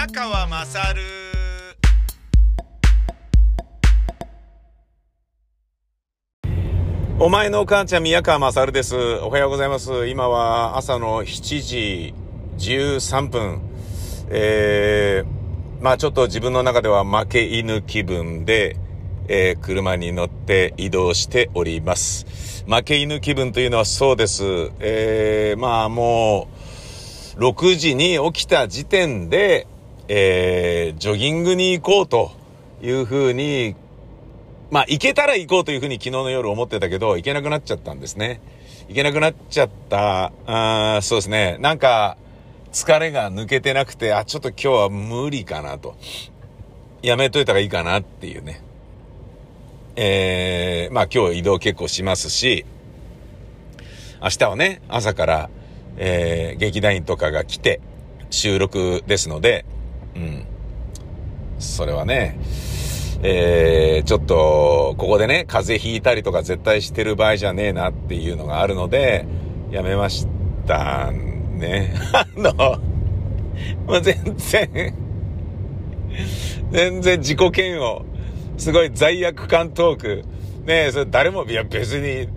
宮川まさるお前のお母ちゃん宮川まさるですおはようございます今は朝の7時13分えー、まあちょっと自分の中では負け犬気分でえー、車に乗って移動しております。負け犬気分というのはそうです。えー、まあもう、6時に起きた時点で、えー、ジョギングに行こうというふうに、まあ行けたら行こうというふうに昨日の夜思ってたけど、行けなくなっちゃったんですね。行けなくなっちゃった、あそうですね。なんか、疲れが抜けてなくて、あ、ちょっと今日は無理かなと。やめといた方がいいかなっていうね。えー、まあ今日移動結構しますし、明日はね、朝から、えー、劇団員とかが来て、収録ですので、うん。それはね、えー、ちょっと、ここでね、風邪ひいたりとか絶対してる場合じゃねえなっていうのがあるので、やめましたね。あの、まあ、全然全然自己嫌悪すごい罪悪感トーク。ね、それ誰も、いや別に、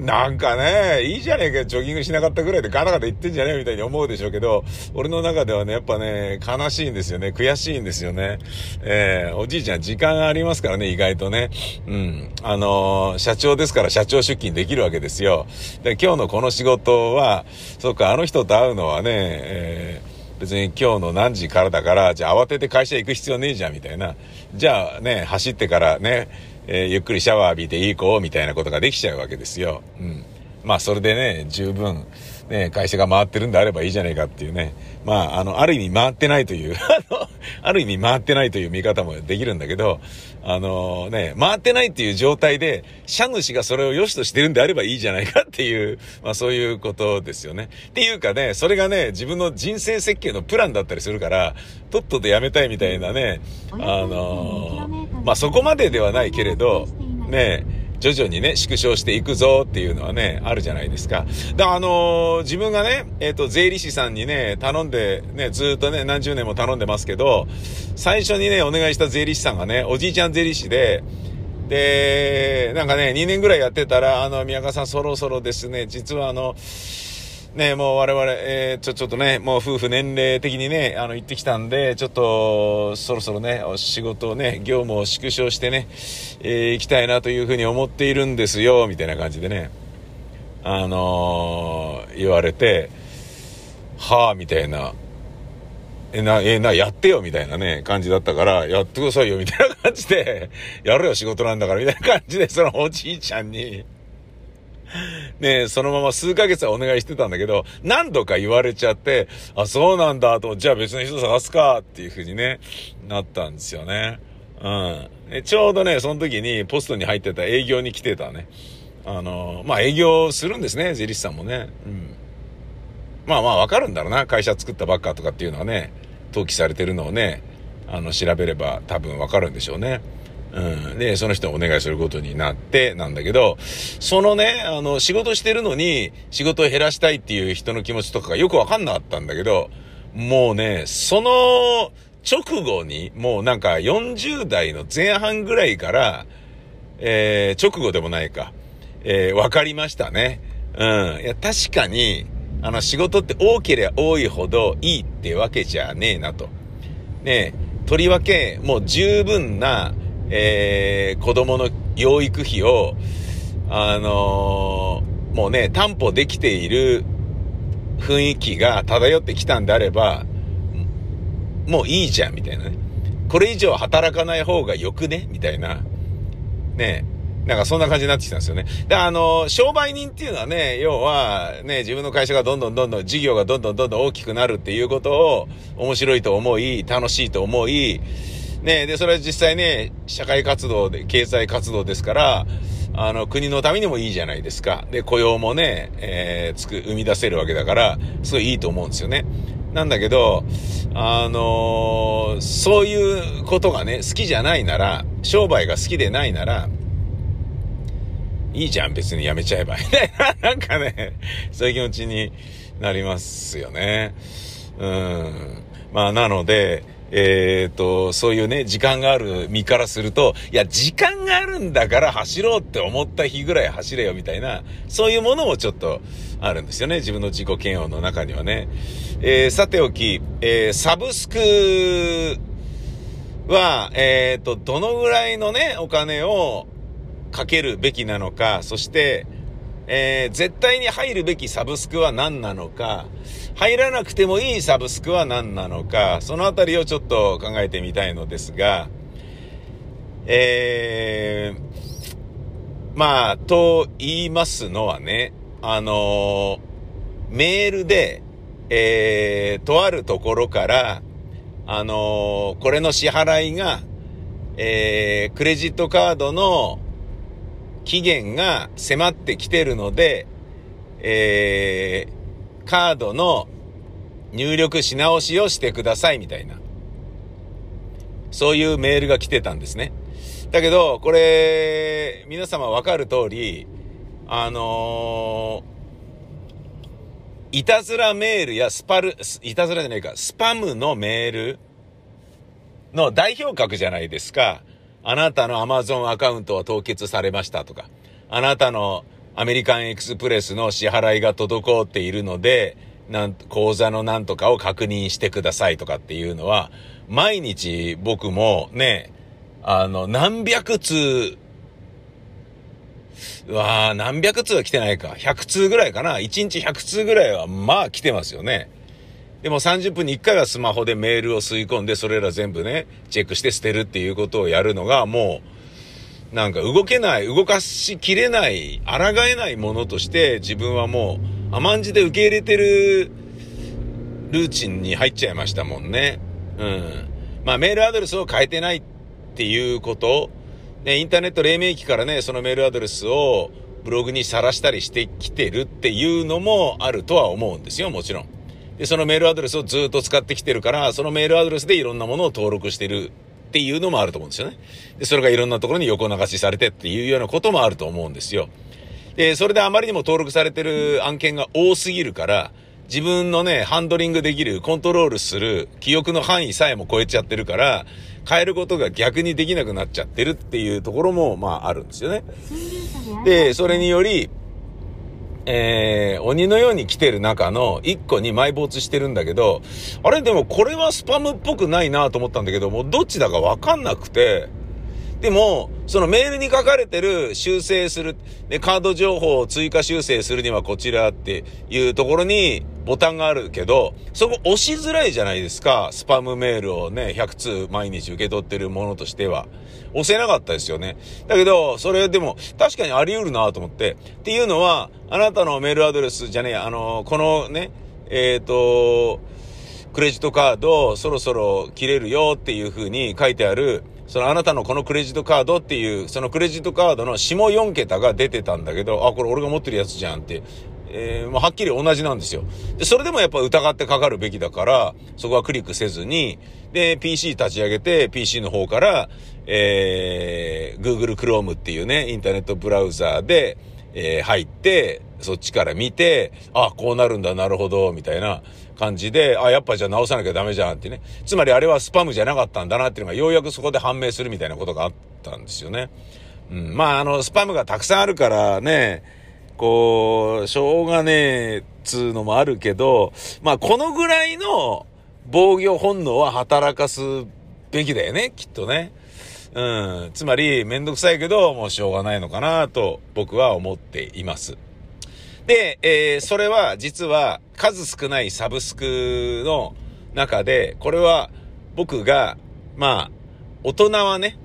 なんかね、いいじゃねえかジョギングしなかったぐらいでガタガタ言ってんじゃねえみたいに思うでしょうけど、俺の中ではね、やっぱね、悲しいんですよね。悔しいんですよね。えー、おじいちゃん時間ありますからね、意外とね。うん。あのー、社長ですから社長出勤できるわけですよ。で、今日のこの仕事は、そうか、あの人と会うのはね、えー別に今日の何時からだから、じゃあ慌てて会社行く必要ねえじゃん、みたいな。じゃあね、走ってからね、えー、ゆっくりシャワー浴びていい子、みたいなことができちゃうわけですよ。うん。まあ、それでね、十分、ね、会社が回ってるんであればいいじゃないかっていうね。まあ、あの、ある意味回ってないという、あの、ある意味回ってないという見方もできるんだけど、あのね、回ってないっていう状態で、社主がそれを良しとしてるんであればいいじゃないかっていう、まあそういうことですよね。っていうかね、それがね、自分の人生設計のプランだったりするから、とっととやめたいみたいなね、あのまあそこまでではないけれど、ね、徐々にね、縮小していくぞっていうのはね、あるじゃないですか。だからあのー、自分がね、えっ、ー、と、税理士さんにね、頼んで、ね、ずっとね、何十年も頼んでますけど、最初にね、お願いした税理士さんがね、おじいちゃん税理士で、で、なんかね、2年ぐらいやってたら、あの、宮川さんそろそろですね、実はあの、ね、もう我々、えー、ちょ、ちょっとね、もう夫婦年齢的にね、あの、行ってきたんで、ちょっと、そろそろね、お仕事をね、業務を縮小してね、えー、行きたいなというふうに思っているんですよ、みたいな感じでね、あのー、言われて、はあ、みたいな、え、な、え、な、やってよ、みたいなね、感じだったから、やってくださいよ、みたいな感じで、やるよ、仕事なんだから、みたいな感じで、そのおじいちゃんに、ねそのまま数ヶ月はお願いしてたんだけど、何度か言われちゃって、あ、そうなんだと、じゃあ別の人探すかっていう風にね、なったんですよね。うん。ちょうどね、その時にポストに入ってた営業に来てたね。あの、まあ営業するんですね、税理士さんもね。うん。まあまあわかるんだろうな、会社作ったばっかとかっていうのはね、登記されてるのをね、あの、調べれば多分わかるんでしょうね。うん。で、その人にお願いすることになって、なんだけど、そのね、あの、仕事してるのに、仕事を減らしたいっていう人の気持ちとかがよくわかんなかったんだけど、もうね、その直後に、もうなんか40代の前半ぐらいから、えー、直後でもないか、えー、わかりましたね。うん。いや、確かに、あの、仕事って多ければ多いほどいいってわけじゃねえなと。ねとりわけ、もう十分な、えー、子供の養育費を、あのー、もうね、担保できている雰囲気が漂ってきたんであれば、もういいじゃん、みたいなね。これ以上働かない方がよくね？みたいな。ねなんかそんな感じになってきたんですよね。で、あの、商売人っていうのはね、要は、ね、自分の会社がどんどんどんどん、事業がどんどんどんどん大きくなるっていうことを面白いと思い、楽しいと思い、ね、で、それは実際ね、社会活動で、経済活動ですから、あの、国のためにもいいじゃないですか。で、雇用もね、えー、つく、生み出せるわけだから、すごいいいと思うんですよね。なんだけど、あのー、そういうことがね、好きじゃないなら、商売が好きでないなら、いいじゃん、別にやめちゃえば。なんかね、そういう気持ちになりますよね。うん。まあ、なので、えっ、と、そういうね、時間がある身からすると、いや、時間があるんだから走ろうって思った日ぐらい走れよみたいな、そういうものもちょっとあるんですよね。自分の自己嫌悪の中にはね。えー、さておき、えー、サブスクは、えっ、と、どのぐらいのね、お金をかけるべきなのか、そして、えー、絶対に入るべきサブスクは何なのか、入らなくてもいいサブスクは何なのか、そのあたりをちょっと考えてみたいのですが、えー、まあ、と言いますのはね、あの、メールで、えー、とあるところから、あの、これの支払いが、えー、クレジットカードの期限が迫ってきてるので、えー、カードの入力し直しをしてくださいみたいな。そういうメールが来てたんですね。だけど、これ、皆様わかる通り、あのー、いたずらメールやスパル、いたずらじゃないか、スパムのメールの代表格じゃないですか。あなたの Amazon アカウントは凍結されましたとか、あなたのアメリカンエクスプレスの支払いが滞っているので、なん口座のなんとかを確認してくださいとかっていうのは、毎日僕もね、あの、何百通、うわ何百通は来てないか。100通ぐらいかな。1日100通ぐらいは、まあ来てますよね。でも30分に1回はスマホでメールを吸い込んで、それら全部ね、チェックして捨てるっていうことをやるのが、もう、なんか動けない、動かしきれない、抗えないものとして自分はもう甘んじて受け入れてるルーチンに入っちゃいましたもんね。うん。まあメールアドレスを変えてないっていうこと、ね、インターネット黎明期からね、そのメールアドレスをブログにさらしたりしてきてるっていうのもあるとは思うんですよ、もちろん。で、そのメールアドレスをずっと使ってきてるから、そのメールアドレスでいろんなものを登録してるっていうのもあると思うんですよね。で、それがいろんなところに横流しされてっていうようなこともあると思うんですよ。で、それであまりにも登録されてる案件が多すぎるから、自分のね、ハンドリングできる、コントロールする、記憶の範囲さえも超えちゃってるから、変えることが逆にできなくなっちゃってるっていうところも、まあ、あるんですよね。で、それにより、えー、鬼のように来てる中の1個に埋没してるんだけど、あれでもこれはスパムっぽくないなと思ったんだけど、もうどっちだかわかんなくて、でも、そのメールに書かれてる修正する、で、カード情報を追加修正するにはこちらっていうところにボタンがあるけど、そこ押しづらいじゃないですか。スパムメールをね、100通毎日受け取ってるものとしては。押せなかったですよね。だけど、それでも確かにあり得るなと思って。っていうのは、あなたのメールアドレスじゃねえ、あの、このね、えっ、ー、と、クレジットカードそろそろ切れるよっていう風に書いてあるそのあなたのこのクレジットカードっていう、そのクレジットカードの下4桁が出てたんだけど、あ、これ俺が持ってるやつじゃんって、えー、もうはっきり同じなんですよ。で、それでもやっぱ疑ってかかるべきだから、そこはクリックせずに、で、PC 立ち上げて、PC の方から、えー、Google Chrome っていうね、インターネットブラウザーで、えー、入って、そっちから見て、あ、こうなるんだ、なるほど、みたいな。感じで、あ、やっぱじゃあ直さなきゃダメじゃんってね。つまりあれはスパムじゃなかったんだなっていうのがようやくそこで判明するみたいなことがあったんですよね。うん。まあ、あの、スパムがたくさんあるからね、こう、しょうがねえ、つうのもあるけど、まあ、このぐらいの防御本能は働かすべきだよね、きっとね。うん。つまり、めんどくさいけど、もうしょうがないのかなと、僕は思っています。で、えー、それは実は数少ないサブスクの中で、これは僕が、まあ、大人はね、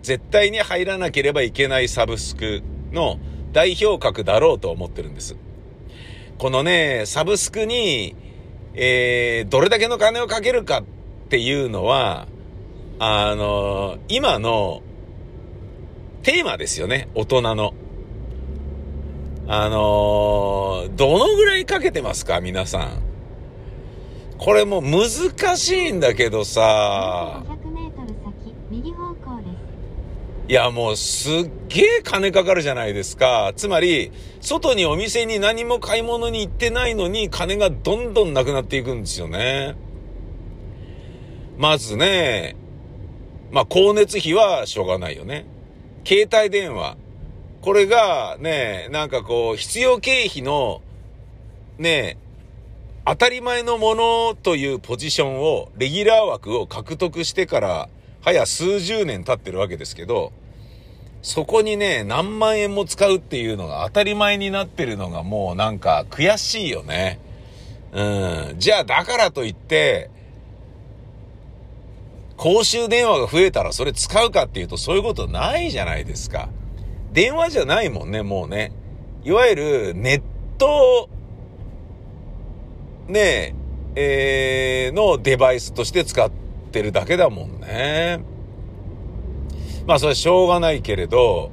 絶対に入らなければいけないサブスクの代表格だろうと思ってるんです。このね、サブスクに、えー、どれだけの金をかけるかっていうのは、あの、今のテーマですよね、大人の。あのー、どのぐらいかけてますか？皆さん。これもう難しいんだけどさ。いや、もうすっげえ金かかるじゃないですか。つまり、外にお店に何も買い物に行ってないのに金がどんどんなくなっていくんですよね。まずね、まあ、光熱費はしょうがないよね。携帯電話。これがね、なんかこう、必要経費の、ね、当たり前のものというポジションを、レギュラー枠を獲得してから、早数十年経ってるわけですけど、そこにね、何万円も使うっていうのが当たり前になってるのがもうなんか悔しいよね。うん。じゃあだからといって、公衆電話が増えたらそれ使うかっていうとそういうことないじゃないですか。電話じゃないもんね、もうね。いわゆるネット、ねえ、えー、のデバイスとして使ってるだけだもんね。まあそれはしょうがないけれど、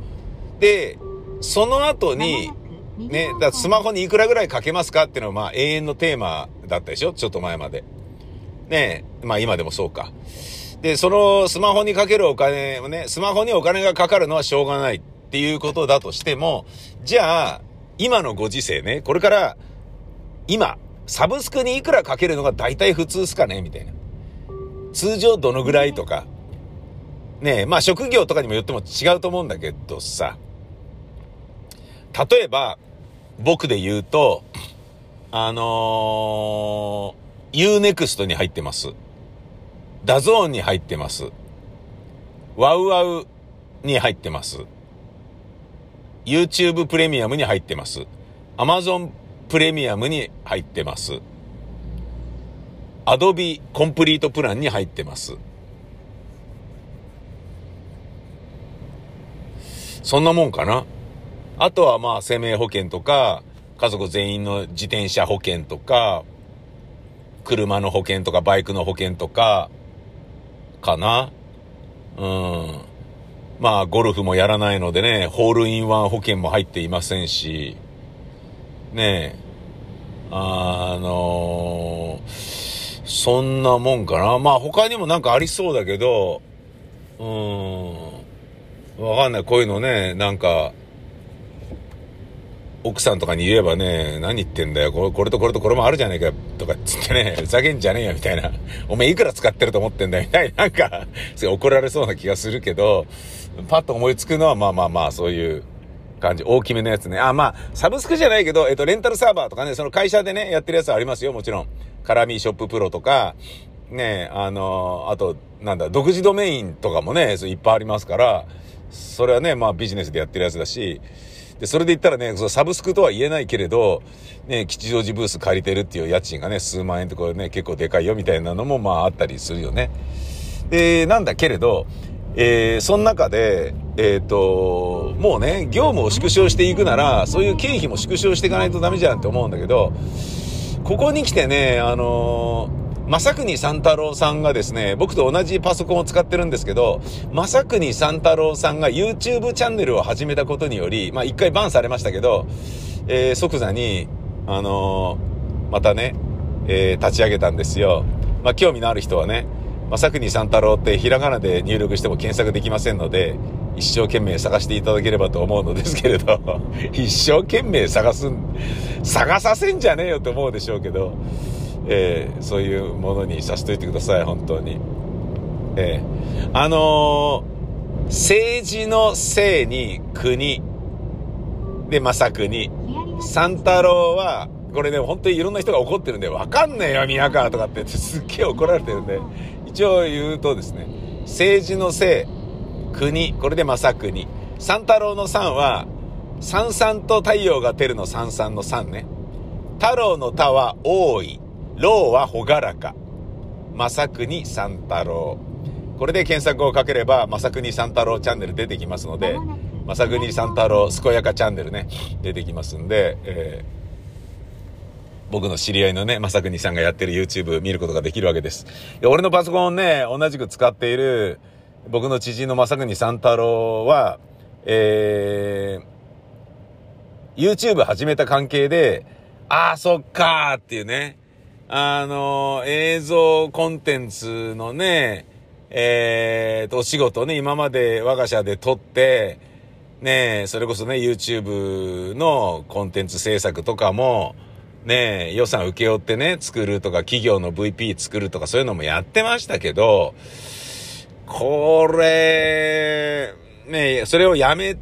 で、その後に、ね、だスマホにいくらぐらいかけますかっていうのはまあ永遠のテーマだったでしょ？ちょっと前まで。ねまあ今でもそうか。で、そのスマホにかけるお金をね、スマホにお金がかかるのはしょうがないっっていうことだとしても、じゃあ、今のご時世ね、これから、今、サブスクにいくらかけるのが大体普通っすかねみたいな。通常どのぐらいとか。ねえ、まあ職業とかにもよっても違うと思うんだけどさ。例えば、僕で言うと、あのー、 U-NEXT に入ってます。 DAZN に入ってます。 WOWOWに入ってます。YouTube プレミアムに入ってます。Amazon プレミアムに入ってます。Adobe コンプリートプランに入ってます。そんなもんかな。あとはまあ生命保険とか、家族全員の自転車保険とか、車の保険とかバイクの保険とか、かな。うん。まあ、ゴルフもやらないのでね、ホールインワン保険も入っていませんし、ねえ、あのー、そんなもんかな。まあ、他にもなんかありそうだけど、うーん、わかんない。こういうのね、なんか、奥さんとかに言えばね、何言ってんだよ、これこれとこれとこれもあるじゃねえか、とかつってね、ふざけんじゃねえよ、みたいな。お前いくら使ってると思ってんだよ、みたいな、なんか、すごい怒られそうな気がするけど、パッと思いつくのは、まあまあまあ、そういう感じ。大きめのやつね。あ、まあ、サブスクじゃないけど、えっと、レンタルサーバーとかね、その会社でね、やってるやつはありますよ、もちろん。カラミーショッププロとか、ね、あの、あと、なんだ、独自ドメインとかもね、いっぱいありますから、それはね、まあビジネスでやってるやつだし、で、それで言ったらね、そのサブスクとは言えないけれど、ね、吉祥寺ブース借りてるっていう家賃がね、数万円とかね、結構でかいよみたいなのもまああったりするよね。で、なんだけれど、えー、その中で、えっ、ー、と、もうね、業務を縮小していくなら、そういう経費も縮小していかないとダメじゃんって思うんだけど、ここに来てね、あのー正国三太郎さんがですね、僕と同じパソコンを使ってるんですけど、正国三太郎さんが YouTube チャンネルを始めたことにより、まあ一回バンされましたけど、えー、即座に、あのー、またね、えー、立ち上げたんですよ。まあ興味のある人はね、正国三太郎ってひらがなで入力しても検索できませんので、一生懸命探していただければと思うのですけれど、一生懸命探す探させんじゃねえよって思うでしょうけど、えー、そういうものにさせといてください、本当に。えー、あのー、政治のせいに国、で、正国、三太郎は、これね、本当にいろんな人が怒ってるんで、わかんねえよ、宮川とかってすっげえ怒られてるんで、一応言うとですね、政治のせい、国、これで正国。三太郎の三は、三々と太陽が照るの三々の三ね。太郎の太は多い。老はほがらか。正国三太郎。これで検索をかければ、正国三太郎チャンネル出てきますので、正国三太郎健やかチャンネルね、出てきますんで、えー、僕の知り合いのね、正国さんがやってる YouTube 見ることができるわけです。俺のパソコンね、同じく使っている、僕の知人の正国三太郎は、えー、YouTube 始めた関係で、ああ、そっかーっていうね、あの、映像コンテンツのね、えー、と、お仕事ね、今まで我が社で撮って、ね、それこそね、YouTube のコンテンツ制作とかも、ね、予算請け負ってね、作るとか、企業の VP 作るとか、そういうのもやってましたけど、これ、ね、それをやめ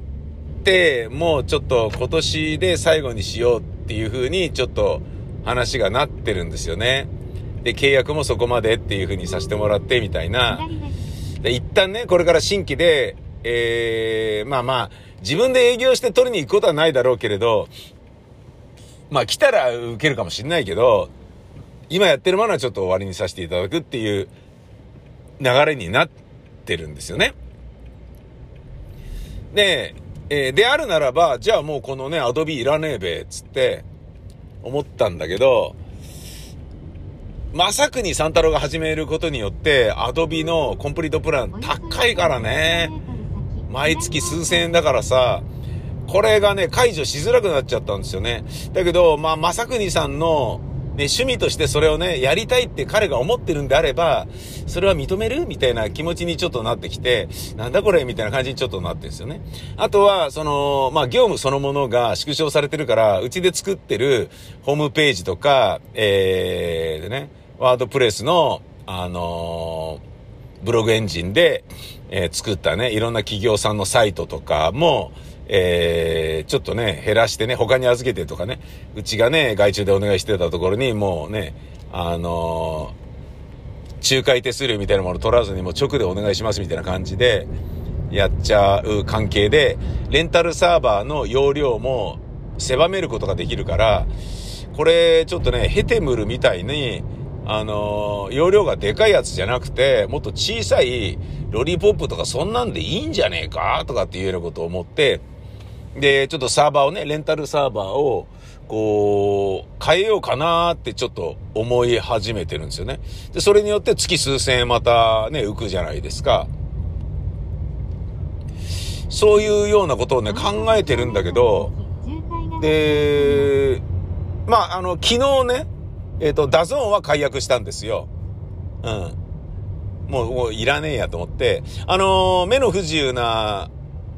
て、もうちょっと今年で最後にしようっていう風に、ちょっと話がなってるんですよね。で、契約もそこまでっていう風にさせてもらって、みたいな。で、一旦ね、これから新規で、えー、まあまあ、自分で営業して取りに行くことはないだろうけれど、まあ来たら受けるかもしんないけど、今やってるものはちょっと終わりにさせていただくっていう流れになってるんですよね。で、えー、であるならば、じゃあもうこのね、アドビいらねえべ、つって思ったんだけど、まさくにサンタロが始めることによって、アドビのコンプリートプラン高いからね。毎月数千円だからさ、これがね、解除しづらくなっちゃったんですよね。だけど、まあ、まさくにさんの、ね、趣味としてそれをね、やりたいって彼が思ってるんであれば、それは認める？みたいな気持ちにちょっとなってきて、なんだこれ？みたいな感じにちょっとなってるんですよね。あとは、その、まあ、業務そのものが縮小されてるから、うちで作ってるホームページとか、えー、でね、ワードプレスの、あのー、ブログエンジンで、えー、作ったね、いろんな企業さんのサイトとかも、えー、ちょっとね、減らしてね、他に預けてとかね、うちがね、外注でお願いしてたところに、もうね、あのー、仲介手数料みたいなもの取らずにもう直でお願いしますみたいな感じで、やっちゃう関係で、レンタルサーバーの容量も狭めることができるから、これちょっとね、ヘテムルみたいに、あのー、容量がでかいやつじゃなくて、もっと小さいロリポップとかそんなんでいいんじゃねえかとかっていうようなことを思って、で、ちょっとサーバーをね、レンタルサーバーを、こう、変えようかなってちょっと思い始めてるんですよね。で、それによって月数千円またね、浮くじゃないですか。そういうようなことをね、考えてるんだけど、で、まあ、あの、昨日ね、えっ、ー、と、 DAZN は解約したんですよ。うん。もう、もういらねえやと思って。あのー、目の不自由な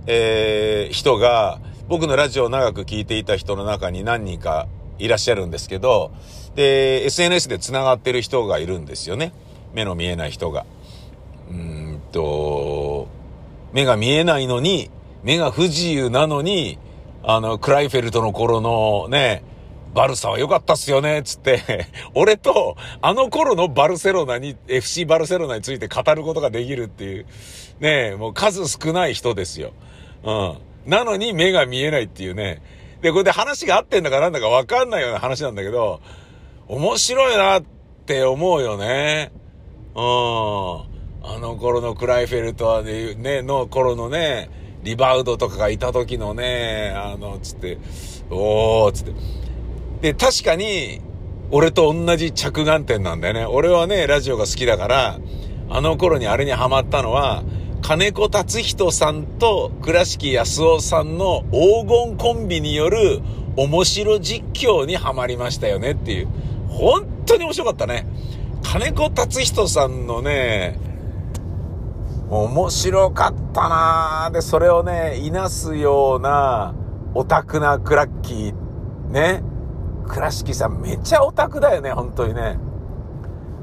えー、人が、僕のラジオを長く聞いていた人の中に何人かいらっしゃるんですけど、で、SNS で繋がってる人がいるんですよね。目の見えない人が。うんと、目が見えないのに、目が不自由なのに、あの、クライフェルトの頃のね、バルサは良かったっすよね、つって、俺と、あの頃のバルセロナに、FC バルセロナについて語ることができるっていう、ねもう数少ない人ですよ。うん。なのに目が見えないっていうね。で、これで話が合ってんだかなんだかわかんないような話なんだけど、面白いなって思うよね。うん。あの頃のクライフェルトはね、ね、の頃のね、リバウドとかがいた時のね、あの、つって、おー、つって。で、確かに、俺と同じ着眼点なんだよね。俺はね、ラジオが好きだから、あの頃にあれにハマったのは、金子達人さんと倉敷康夫さんの黄金コンビによる面白実況にはまりましたよねっていう。本当に面白かったね。金子達人さんのね、面白かったなで、それをね、いなすようなオタクなクラッキー、ね。倉敷さんめっちゃオタクだよね、本当にね。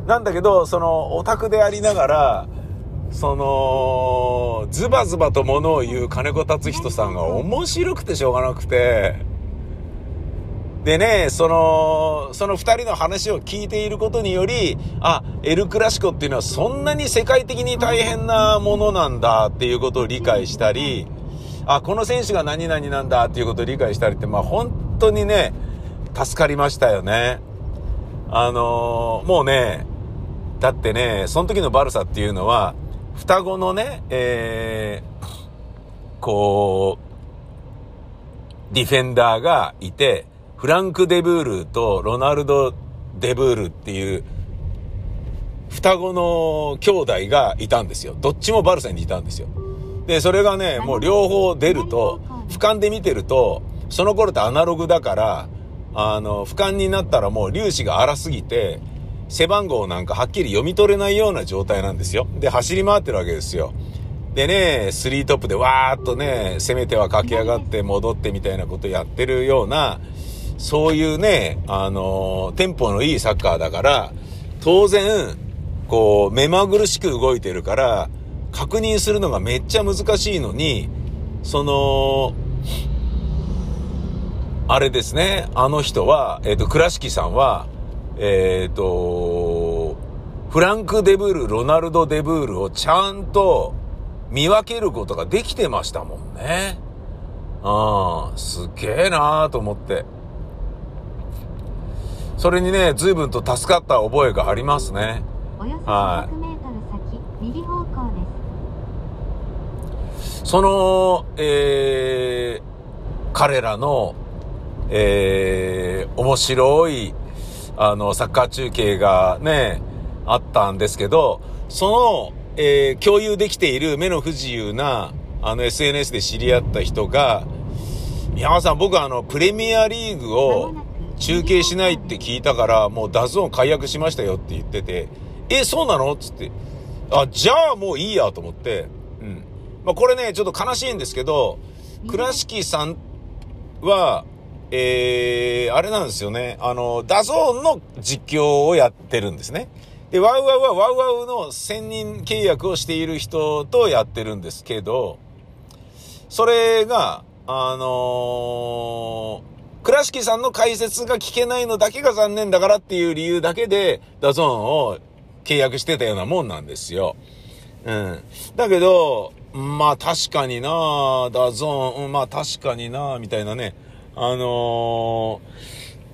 なんだけど、そのオタクでありながら、その、ズバズバと物を言う金子達人さんが面白くてしょうがなくて、でね、その、その二人の話を聞いていることにより、あ、エルクラシコっていうのはそんなに世界的に大変なものなんだっていうことを理解したり、あ、この選手が何々なんだっていうことを理解したりって、まあ本当にね、助かりましたよね。あの、もうね、だってね、その時のバルサっていうのは、双子のね、えー、こう、ディフェンダーがいて、フランク・デブールとロナルド・デブールっていう双子の兄弟がいたんですよ。どっちもバルサにいたんですよ。で、それがね、もう両方出ると、俯瞰で見てると、その頃ってアナログだから、あの、俯瞰になったらもう粒子が荒すぎて、背番号なんかはっきり読み取れないような状態なんですよ。で、走り回ってるわけですよ。でね、スリートップでわーっとね、攻めては駆け上がって戻ってみたいなことやってるような、そういうね、あの、テンポのいいサッカーだから、当然、こう、目まぐるしく動いてるから、確認するのがめっちゃ難しいのに、その、あれですね、あの人は、えっ、ー、と、倉敷さんは、えっ、ー、と、フランク・デブール、ロナルド・デブールをちゃんと見分けることができてましたもんね。うん、すげえなーと思って。それにね、随分と助かった覚えがありますね。はい。その、えー、彼らの、えー、面白い、あの、サッカー中継がね、あったんですけど、その、えー、共有できている目の不自由な、あの SNS で知り合った人が、宮川さん、僕あの、プレミアリーグを中継しないって聞いたから、もう DAZN 解約しましたよって言ってて、え、そうなの？つって。あ、じゃあもういいやと思って、うん。まあ、これね、ちょっと悲しいんですけど、倉敷さんは、えー、あれなんですよね。あの、 DAZN の実況をやってるんですね。で、 WOWOWは WOWOWの専任契約をしている人とやってるんですけど、それが、あのー、倉敷さんの解説が聞けないのだけが残念だからっていう理由だけで、 DAZN を契約してたようなもんなんですよ。うん。だけど、まあ確かにな DAZN、まあ確かになみたいなね。あの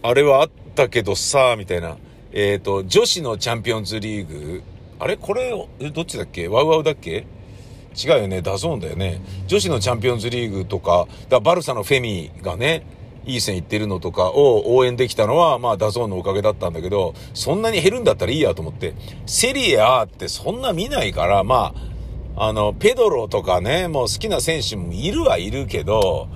ー、あれはあったけどさ、みたいな。えっ、ー、と、女子のチャンピオンズリーグ。あれ？これ、どっちだっけ？ WOWOW だっけ？違うよね。 DAZN だよね。女子のチャンピオンズリーグとか、だバルサのフェミがね、いい線いってるのとかを応援できたのは、まあ、 DAZN のおかげだったんだけど、そんなに減るんだったらいいやと思って、セリエ A ってそんな見ないから、まあ、あの、ペドロとかね、もう好きな選手もいるはいるけど、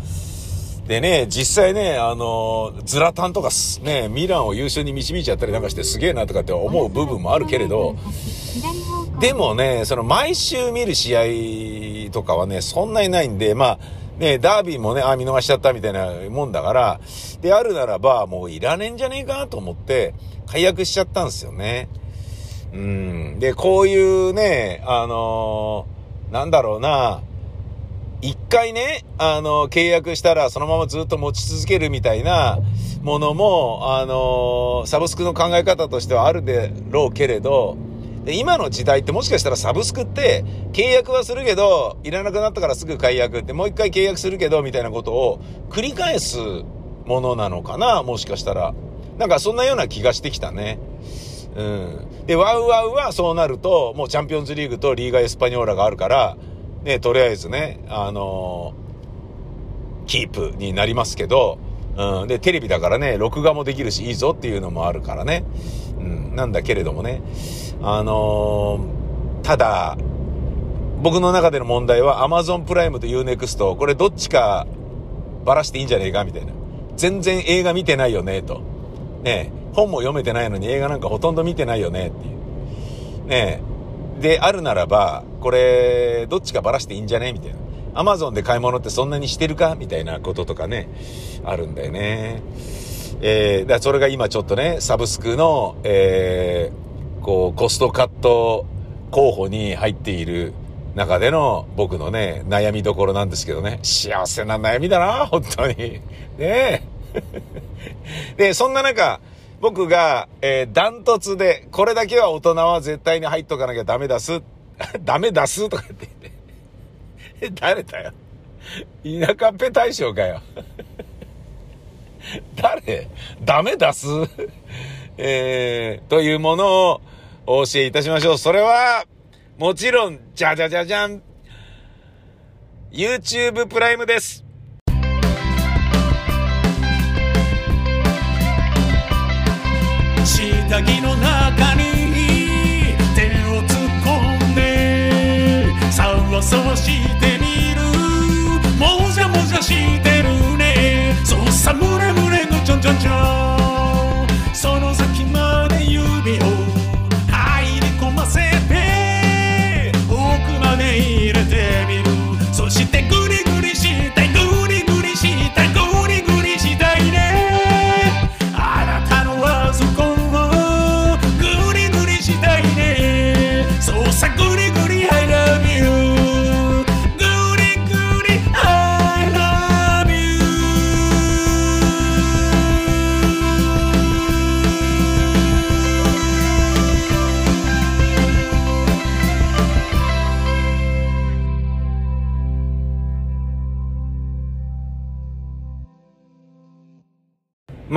でね、実際ね、あの、ズラタンとかね、ミランを優勝に導いちゃったりなんかしてすげえなとかって思う部分もあるけれど、でもね、その毎週見る試合とかはね、そんなにないんで、まあ、ね、ダービーもね、あ、見逃しちゃったみたいなもんだから、であるならば、もういらねえんじゃねえかなと思って、解約しちゃったんですよね。うん。で、こういうね、あのー、なんだろうな、一回ね、あの、契約したらそのままずっと持ち続けるみたいなものも、あの、サブスクの考え方としてはあるでろうけれど、で今の時代ってもしかしたらサブスクって契約はするけど、いらなくなったからすぐ解約ってもう一回契約するけど、みたいなことを繰り返すものなのかなもしかしたら。なんかそんなような気がしてきたね。うん。で、ワウワウはそうなると、もうチャンピオンズリーグとリーガエスパニョーラがあるから、ね、とりあえずね、あのー、キープになりますけど、うん、で、テレビだからね、録画もできるし、いいぞっていうのもあるからね。うん、なんだけれどもね。あのー、ただ、僕の中での問題は Amazon プライムと Unext、これどっちかばらしていいんじゃねえかみたいな。全然映画見てないよね、と。ね本も読めてないのに映画なんかほとんど見てないよね、っていう。ねであるならば、これ、どっちかばらしていいんじゃね？みたいな。アマゾンで買い物ってそんなにしてるか？みたいなこととかね、あるんだよね。えー、だそれが今ちょっとね、サブスクの、えー、こう、コストカット候補に入っている中での僕のね、悩みどころなんですけどね。幸せな悩みだな、本当に。ねえ。で、そんな中、僕が、えー、ダントツで、これだけは大人は絶対に入っとかなきゃダメだす。ダメだすとかって言って。誰だよ。田舎っぺ大将かよ。誰？ダメだす？えー、というものを、お教えいたしましょう。それは、もちろん、じゃじゃじゃじゃん。YouTube プライムです。下着の中に手を突っ込んでさわさわしてみる。もじゃもじゃしてるね。そうさむれ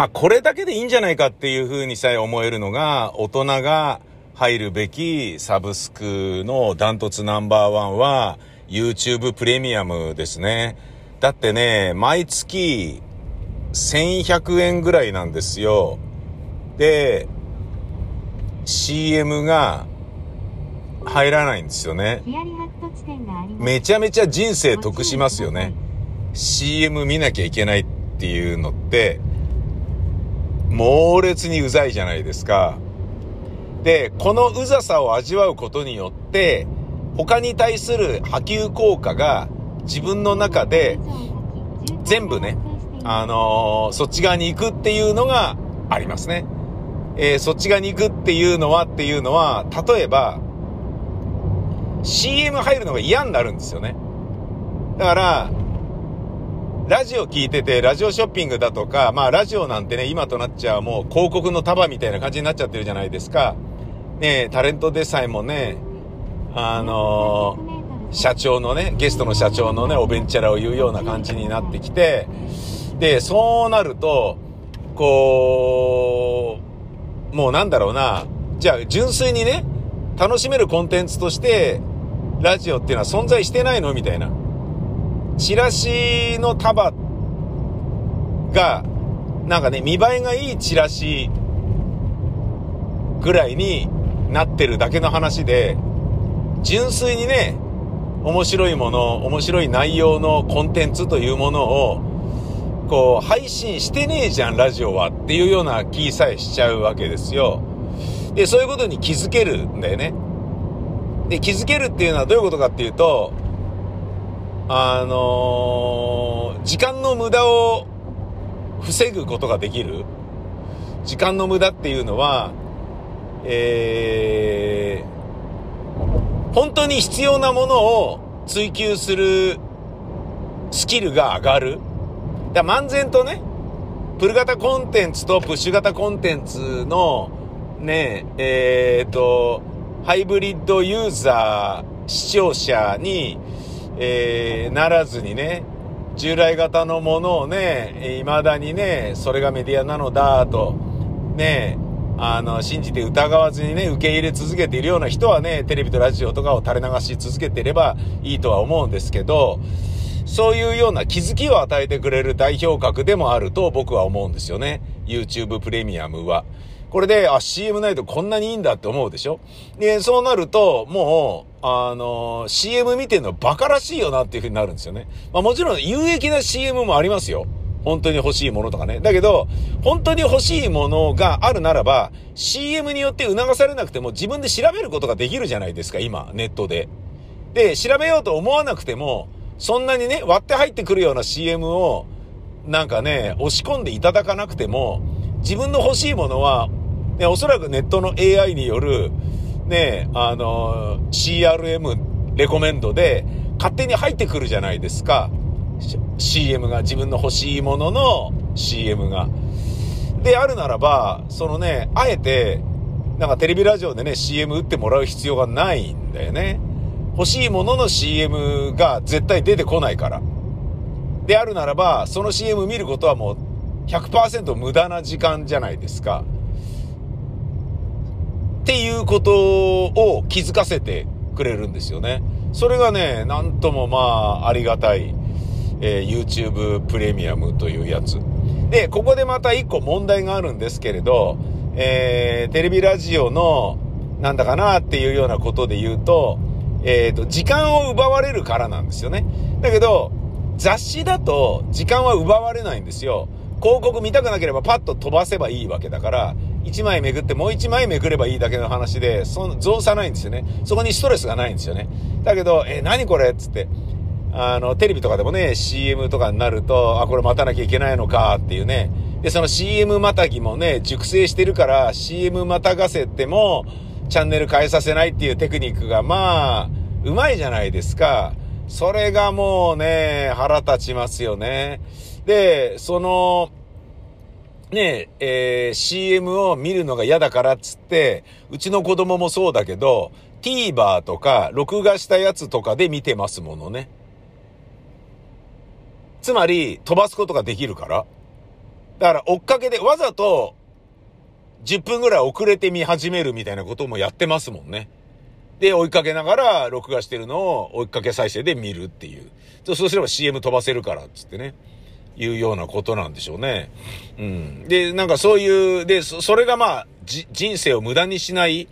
まあこれだけでいいんじゃないかっていうふうにさえ思えるのが、大人が入るべきサブスクのダントツナンバーワンは YouTube プレミアムですね。だってね、毎月1100円ぐらいなんですよ。で、CM が入らないんですよね。めちゃめちゃ人生得しますよね。CM 見なきゃいけないっていうのって、猛烈にうざいじゃないですか。で、このうざさを味わうことによって、他に対する波及効果が自分の中で全部ね、あのーそっち側に行くっていうのがありますね。えーそっち側に行くっていうのはっていうのは、例えば、CM 入るのが嫌になるんですよね。だから、ラジオ聞いてて、ラジオショッピングだとか、まあラジオなんてね、今となっちゃうもう広告の束みたいな感じになっちゃってるじゃないですか。ねタレントでさえもね、あのー社長のね、ゲストの社長のね、おべんちゃらを言うような感じになってきて、で、そうなると、こう、もうなんだろうな、じゃあ純粋にね、楽しめるコンテンツとして、ラジオっていうのは存在してないのみたいな。チラシの束が、なんかね、見栄えがいいチラシぐらいになってるだけの話で、純粋にね、面白いもの、面白い内容のコンテンツというものを、こう、配信してねえじゃん、ラジオはっていうような気さえしちゃうわけですよ。で、そういうことに気づけるんだよね。で、気づけるっていうのはどういうことかっていうと、あのー時間の無駄を防ぐことができる。時間の無駄っていうのは、えー、本当に必要なものを追求するスキルが上がる。だ漫然とね、プル型コンテンツとプッシュ型コンテンツのね、えー、と、ハイブリッドユーザー、視聴者に、えーならずにね、従来型のものをね、未だにね、それがメディアなのだと、ね、あの、信じて疑わずにね、受け入れ続けているような人はね、テレビとラジオとかを垂れ流し続けていればいいとは思うんですけど、そういうような気づきを与えてくれる代表格でもあると僕は思うんですよね。YouTube プレミアムは。これで、あ、CM ないとこんなにいいんだって思うでしょ？で、そうなると、もう、あの、CM 見てんのバカらしいよなっていう風になるんですよね。まあもちろん有益な CM もありますよ。本当に欲しいものとかね。だけど、本当に欲しいものがあるならば、CM によって促されなくても自分で調べることができるじゃないですか、今、ネットで。で、調べようと思わなくても、そんなにね、割って入ってくるような CM を、なんかね、押し込んでいただかなくても、自分の欲しいものは、ね、おそらくネットの AI による、ね、あの、CRM レコメンドで、勝手に入ってくるじゃないですか。CM が、自分の欲しいものの CM が。で、あるならば、そのね、あえて、なんかテレビラジオでね、CM 打ってもらう必要がないんだよね。欲しいものの CM が絶対出てこないから。であるならば、その CM 見ることはもう100%無駄な時間じゃないですか。っていうことを気づかせてくれるんですよね。それがね、なんともまあ、ありがたい、えー YouTube プレミアムというやつ。で、ここでまた一個問題があるんですけれど、えーテレビラジオの、なんだかなっていうようなことで言うと、えっ、と、時間を奪われるからなんですよね。だけど、雑誌だと時間は奪われないんですよ。広告見たくなければパッと飛ばせばいいわけだから、1枚めくってもう1枚めくればいいだけの話で、その増差ないんですよね。そこにストレスがないんですよね。だけど、え、何これ？っつって、あの、テレビとかでもね、CM とかになると、あ、これ待たなきゃいけないのかっていうね。で、その CM またぎもね、熟成してるから、CM またがせても、チャンネル変えさせないっていうテクニックが、まあ、うまいじゃないですか。それがもうね、腹立ちますよね。で、その、ねえ、えー CM を見るのが嫌だからっつって、うちの子供もそうだけど、TVer とか、録画したやつとかで見てますものね。つまり、飛ばすことができるから。だから追っかけでわざと10分ぐらい遅れて見始めるみたいなこともやってますもんね。で、追いかけながら録画してるのを追いかけ再生で見るっていう。そうすれば CM 飛ばせるから、つってね。いうようなことなんでしょうね。うん。で、なんかそういう、で、それがまあ、人生を無駄にしないっ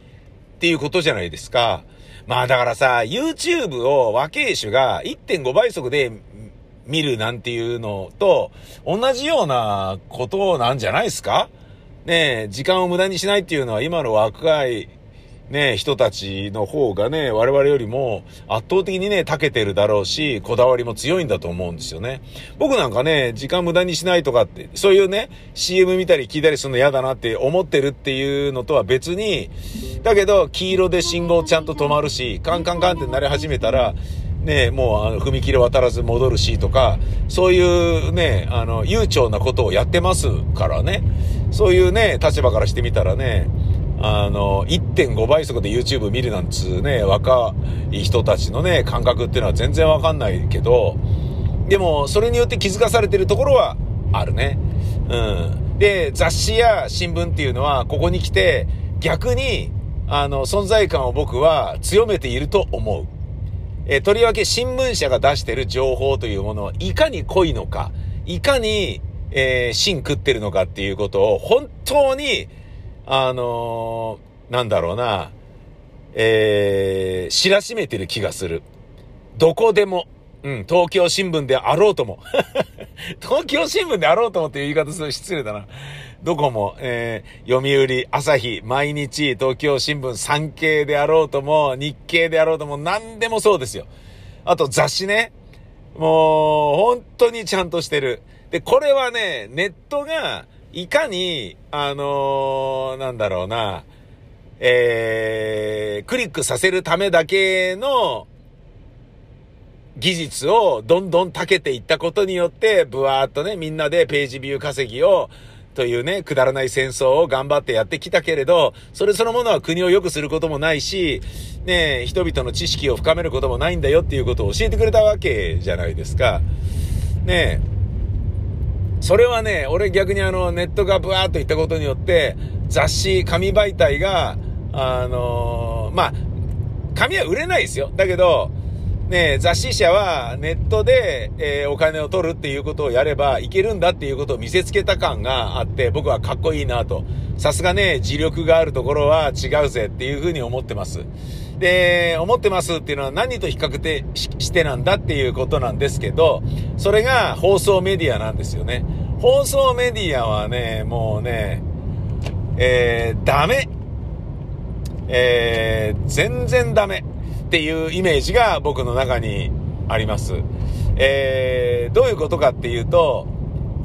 ていうことじゃないですか。まあだからさ、YouTube を和慶種が1.5倍速で見るなんていうのと同じようなことなんじゃないですか？ねえ時間を無駄にしないっていうのは今の若いね、人たちの方がね、我々よりも圧倒的にね、長けてるだろうし、こだわりも強いんだと思うんですよね。僕なんかね、時間無駄にしないとかって、そういうね、CM 見たり聞いたりするの嫌だなって思ってるっていうのとは別に、だけど、黄色で信号ちゃんと止まるし、カンカンカンって鳴り始めたら、ね、もうあの踏切渡らず戻るしとか、そういうね、あの、悠長なことをやってますからね。そういうね、立場からしてみたらね、あの、1.5倍速で YouTube 見るなんつうね、若い人たちのね、感覚っていうのは全然わかんないけど、でも、それによって気づかされてるところはあるね。うん。で、雑誌や新聞っていうのは、ここに来て、逆に、あの、存在感を僕は強めていると思う。えとりわけ新聞社が出してる情報というものはいかに濃いのか、いかに、えー、芯食ってるのかっていうことを本当にあのー、なんだろうな、えー、知らしめてる気がする。どこでも、うん、東京新聞であろうとも。東京新聞であろうともっていう言い方する失礼だな。どこも、えー、読売、朝日、毎日、東京新聞、産経であろうとも、日経であろうとも、何でもそうですよ。あと雑誌ね。もう、本当にちゃんとしてる。で、これはね、ネットが、いかに、あのー、なんだろうな、えー、クリックさせるためだけの技術をどんどん長けていったことによって、ブワーっとね、みんなでページビュー稼ぎを、というね、くだらない戦争を頑張ってやってきたけれど、それそのものは国を良くすることもないし、ね、人々の知識を深めることもないんだよっていうことを教えてくれたわけじゃないですか。ねそれはね、俺逆にあの、ネットがブワーっといったことによって、雑誌、紙媒体が、あのー、まあ、紙は売れないですよ。だけど、ね、雑誌社はネットで、えー、お金を取るっていうことをやればいけるんだっていうことを見せつけた感があって、僕はかっこいいなと。さすがね、自力があるところは違うぜっていうふうに思ってます。で、思ってますっていうのは何と比較てしてなんだっていうことなんですけど、それが放送メディアなんですよね。放送メディアはね、もうね、えー、ダメ。えー、全然ダメっていうイメージが僕の中にあります。えー、どういうことかっていうと、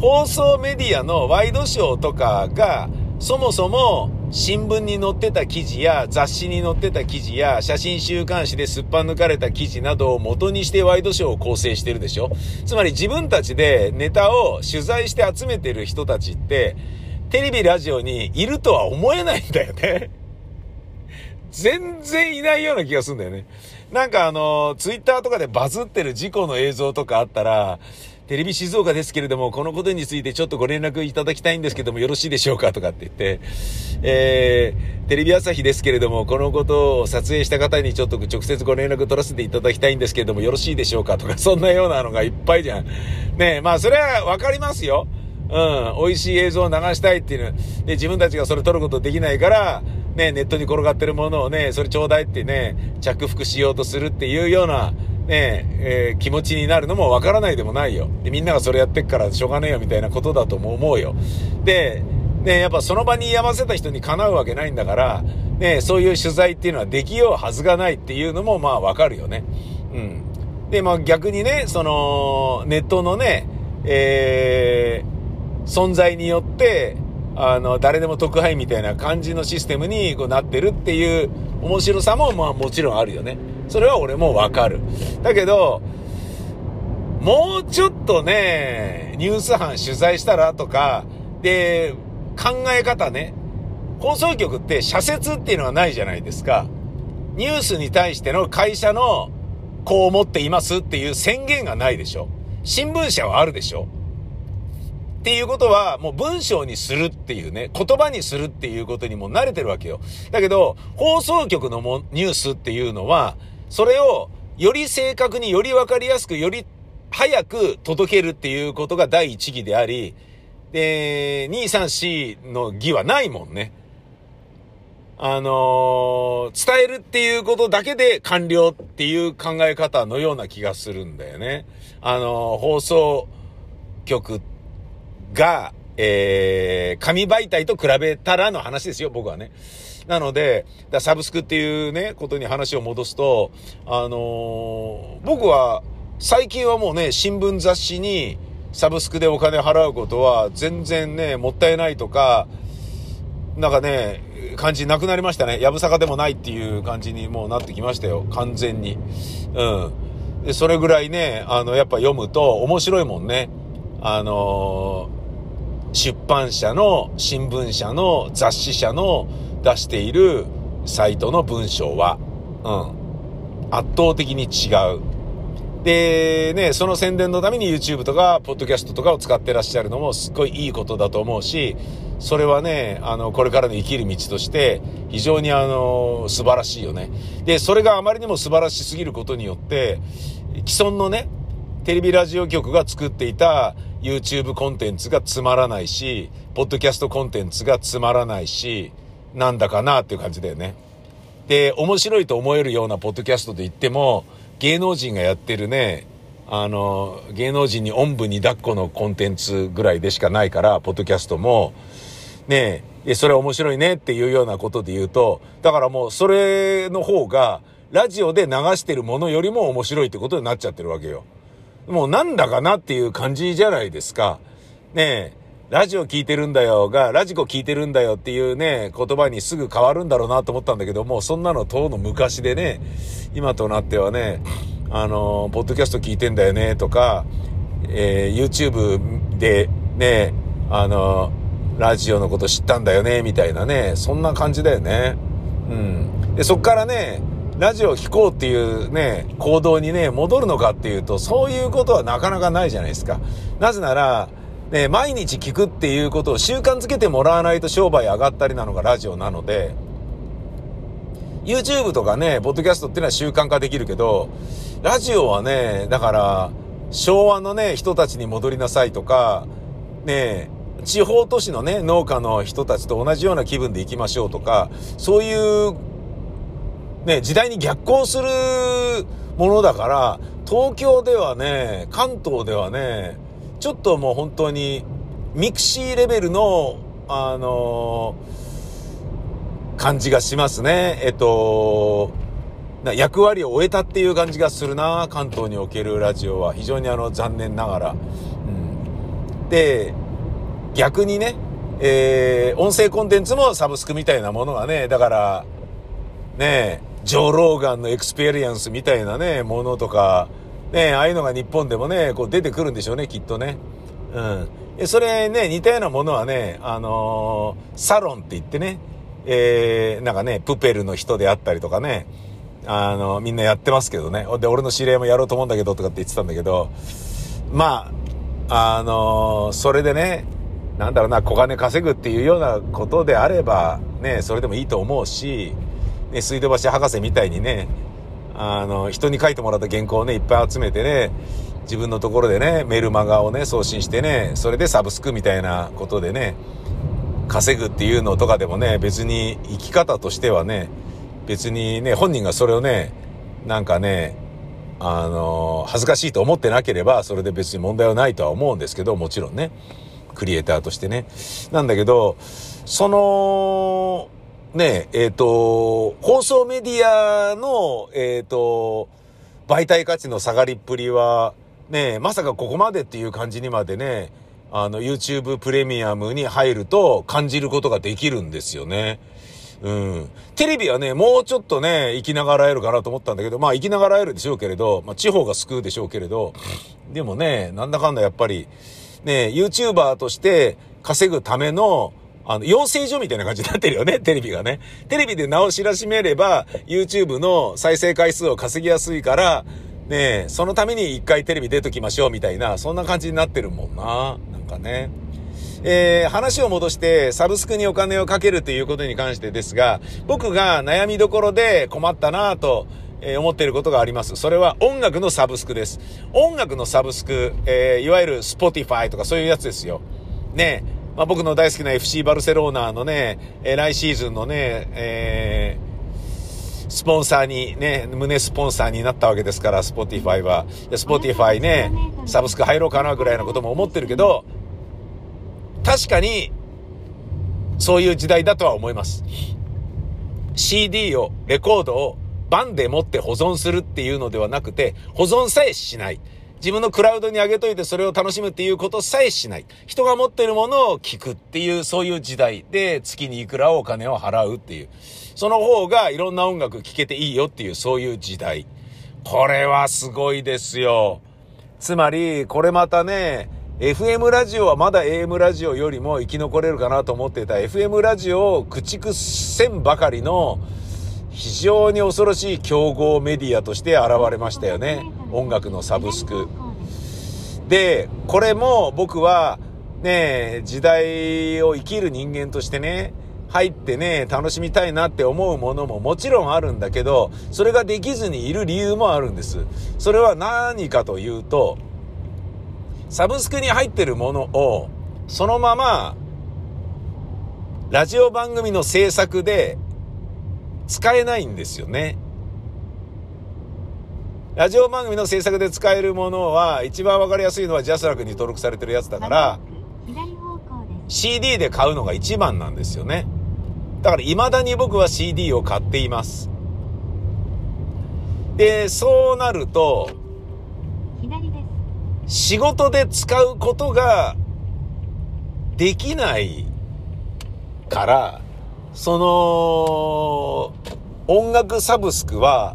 放送メディアのワイドショーとかが、そもそも新聞に載ってた記事や雑誌に載ってた記事や写真週刊誌ですっぱ抜かれた記事などを元にしてワイドショーを構成してるでしょつまり自分たちでネタを取材して集めてる人たちってテレビラジオにいるとは思えないんだよね。全然いないような気がするんだよね。なんかあの、ツイッターとかでバズってる事故の映像とかあったら、テレビ静岡ですけれども、このことについてちょっとご連絡いただきたいんですけども、よろしいでしょうかとかって言って、えー、テレビ朝日ですけれども、このことを撮影した方にちょっと直接ご連絡取らせていただきたいんですけれども、よろしいでしょうかとか、そんなようなのがいっぱいじゃん。ねえまあ、それはわかりますよ。うん、美味しい映像を流したいっていうの。で、自分たちがそれ撮ることできないから、ね、ネットに転がってるものをね、それちょうだいってね、着服しようとするっていうような、ねえー、気持ちになるのもわからないでもないよ。で、みんながそれやってっからしょうがねえよみたいなことだとも思うよ。で、ね、やっぱその場に居合わせた人にかなうわけないんだから、ね、そういう取材っていうのはできようはずがないっていうのもまあわかるよね。うん。で、まあ逆にね、その、ネットのね、えー、存在によって、あの、誰でも特派員みたいな感じのシステムにこうなってるっていう面白さもまあもちろんあるよね。それは俺もわかる。だけど、もうちょっとね、ニュース班取材したらとか、で、考え方ね、放送局って社説っていうのはないじゃないですか。ニュースに対しての会社のこう思っていますっていう宣言がないでしょ。新聞社はあるでしょ。っていうことは、もう文章にするっていうね、言葉にするっていうことにも慣れてるわけよ。だけど、放送局のもニュースっていうのは、それをより正確によりわかりやすく、より早く届けるっていうことが第一義であり、で、2、3、4の義はないもんね。あのー、伝えるっていうことだけで完了っていう考え方のような気がするんだよね。あのー、放送局が、えー、紙媒体と比べたらの話ですよ、僕はね。なので、サブスクっていうね、ことに話を戻すと、あのー、僕は、最近はもうね、新聞雑誌にサブスクでお金払うことは全然ね、もったいないとか、なんかね、感じなくなりましたね。やぶさかでもないっていう感じにもうなってきましたよ。完全に。うん。で、それぐらいね、あの、やっぱ読むと面白いもんね。あのー、出版社の、新聞社の、雑誌社の出しているサイトの文章は、うん。圧倒的に違う。で、ね、その宣伝のために YouTube とか、ポッドキャストとかを使ってらっしゃるのもすっごいいいことだと思うし、それはね、あの、これからの生きる道として、非常にあの、素晴らしいよね。で、それがあまりにも素晴らしすぎることによって、既存のね、テレビラジオ局が作っていた YouTube コンテンツがつまらないし、ポッドキャストコンテンツがつまらないし、なんだかなっていう感じだよね。で、面白いと思えるようなポッドキャストで言っても、芸能人がやってるね、あの、芸能人におんぶに抱っこのコンテンツぐらいでしかないから、ポッドキャストも、ねえ、それ面白いねっていうようなことで言うと、だからもうそれの方が、ラジオで流してるものよりも面白いってことになっちゃってるわけよ。もうなんだかなっていう感じじゃないですか。ねえ、ラジオ聞いてるんだよが、ラジコ聞いてるんだよっていうね、言葉にすぐ変わるんだろうなと思ったんだけども、そんなの当の昔でね、今となってはね、あの、ポッドキャスト聞いてんだよねとか、えー、YouTube でね、あの、ラジオのこと知ったんだよね、みたいなね、そんな感じだよね。うん。で、そっからね、ラジオを聴こうっていうね、行動にね、戻るのかっていうと、そういうことはなかなかないじゃないですか。なぜなら、ね、毎日聞くっていうことを習慣づけてもらわないと商売上がったりなのがラジオなので、YouTube とかね、ポッドキャストっていうのは習慣化できるけど、ラジオはね、だから、昭和のね、人たちに戻りなさいとか、ね、地方都市のね、農家の人たちと同じような気分で行きましょうとか、そういう、ね、時代に逆行するものだから、東京ではね、関東ではね、ちょっともう本当に、ミクシーレベルの、あのー、感じがしますね。えっと、役割を終えたっていう感じがするな、関東におけるラジオは。非常にあの、残念ながら。うん、で、逆にね、えー、音声コンテンツもサブスクみたいなものがね、だから、ね、ジョー・ローガンのエクスペリエンスみたいなね、ものとか、ね、ああいうのが日本でもね、こう出てくるんでしょうね、きっとね。うん。えそれね、似たようなものはね、あのー、サロンって言ってね、えー、なんかね、プペルの人であったりとかね、あの、みんなやってますけどね。で、俺の知り合いもやろうと思うんだけど、とかって言ってたんだけど、まあ、あのー、それでね、なんだろうな、小金稼ぐっていうようなことであれば、ね、それでもいいと思うし、ね、水道橋博士みたいにね、あの、人に書いてもらった原稿をね、いっぱい集めてね、自分のところでね、メルマガをね、送信してね、それでサブスクみたいなことでね、稼ぐっていうのとかでもね、別に生き方としてはね、別にね、本人がそれをね、なんかね、あの、恥ずかしいと思ってなければ、それで別に問題はないとは思うんですけど、もちろんね。クリエイターとしてね。なんだけど、その、ね、えっ、ー、と、放送メディアの、えっ、ー、と、媒体価値の下がりっぷりは、ね、まさかここまでっていう感じにまでね、あの、YouTube プレミアムに入ると感じることができるんですよね。うん。テレビはね、もうちょっとね、生きながらえるかなと思ったんだけど、まあ生きながらえるでしょうけれど、まあ地方が救うでしょうけれど、でもね、なんだかんだやっぱり、ね、YouTuber として稼ぐための、あの、養成所みたいな感じになってるよね、テレビがね。テレビで名を知らしめれば、YouTube の再生回数を稼ぎやすいから、ねそのために一回テレビ出ときましょうみたいな、そんな感じになってるもんな。なんかね。えー、話を戻してサブスクにお金をかけるということに関してですが、僕が悩みどころで困ったなと、え、思っていることがあります。それは音楽のサブスクです。音楽のサブスク、えー、いわゆる Spotify とかそういうやつですよ。ねえまあ、僕の大好きな FC バルセロナのね、え、来シーズンのね、えー、スポンサーにね、胸スポンサーになったわけですから、 Spotifyは。 Spotifyね、サブスク入ろうかなぐらいのことも思ってるけど、確かに、そういう時代だとは思います。CD を、レコードを盤で持って保存するっていうのではなくて、保存さえしない。自分のクラウドに上げといてそれを楽しむっていうことさえしない。人が持ってるものを聞くっていう、そういう時代で月にいくらお金を払うっていう。その方がいろんな音楽聴けていいよっていう、そういう時代。これはすごいですよ。つまり、これまたね、FM ラジオはまだ AM ラジオよりも生き残れるかなと思っていた FM ラジオを駆逐せんばかりの非常に恐ろしい競合メディアとして現れましたよね。音楽のサブスク。で、これも僕はね、時代を生きる人間としてね、入ってね、楽しみたいなって思うものももちろんあるんだけど、それができずにいる理由もあるんです。それは何かというと、サブスクに入ってるものを、そのまま、ラジオ番組の制作で使えないんですよね。ラジオ番組の制作で使えるものは、一番わかりやすいのはジャスラックに登録されてるやつだから、CD で買うのが一番なんですよね。だから未だに僕は CD を買っています。で、そうなると、仕事で使うことができないから、その、音楽サブスクは、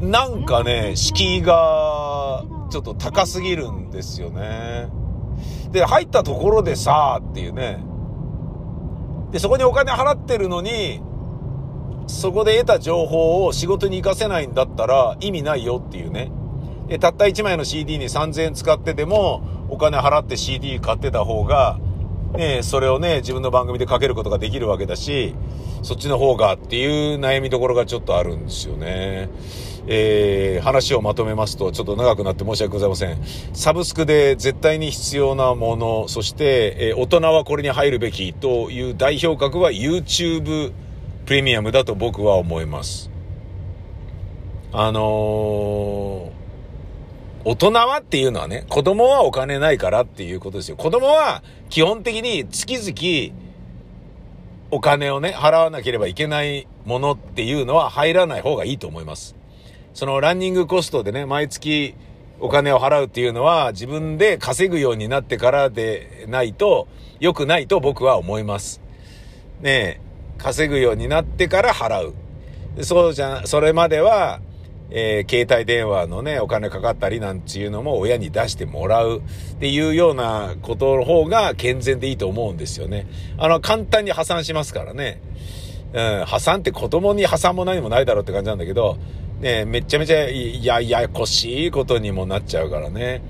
なんかね、敷居がちょっと高すぎるんですよね。で、入ったところでさ、っていうね。で、そこにお金払ってるのに、そこで得た情報を仕事に活かせないんだったら意味ないよっていうね。で、たった1枚の CD に3000円使ってでも、お金払って CD 買ってた方が、ね、それをね、自分の番組でかけることができるわけだし、そっちの方がっていう悩みどころがちょっとあるんですよね。えー、話をまとめますと、ちょっと長くなって申し訳ございません。サブスクで絶対に必要なもの、そして、えー、大人はこれに入るべきという代表格は YouTube プレミアムだと僕は思います。あのー大人はっていうのはね、子供はお金ないからっていうことですよ。子供は基本的に月々お金をね、払わなければいけないものっていうのは入らない方がいいと思います。そのランニングコストでね、毎月お金を払うっていうのは自分で稼ぐようになってからでないと良くないと僕は思います。ねえ稼ぐようになってから払う。そうじゃ、それまではえー、携帯電話のね、お金かかったりなんていうのも親に出してもらうっていうようなことの方が健全でいいと思うんですよね。あの、簡単に破産しますからね。うん、破産って子供に破産も何もないだろうって感じなんだけど、ね、めちゃめちゃ、ややこしいことにもなっちゃうからね。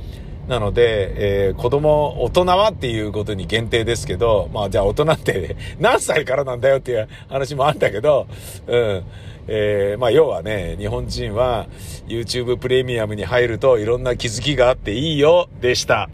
なので、えー、子供、大人はっていうことに限定ですけど、まあじゃあ大人って 何歳からなんだよっていう話もあんだけど、うん。えー、まあ要はね、日本人は YouTube プレミアムに入るといろんな気づきがあっていいよでした。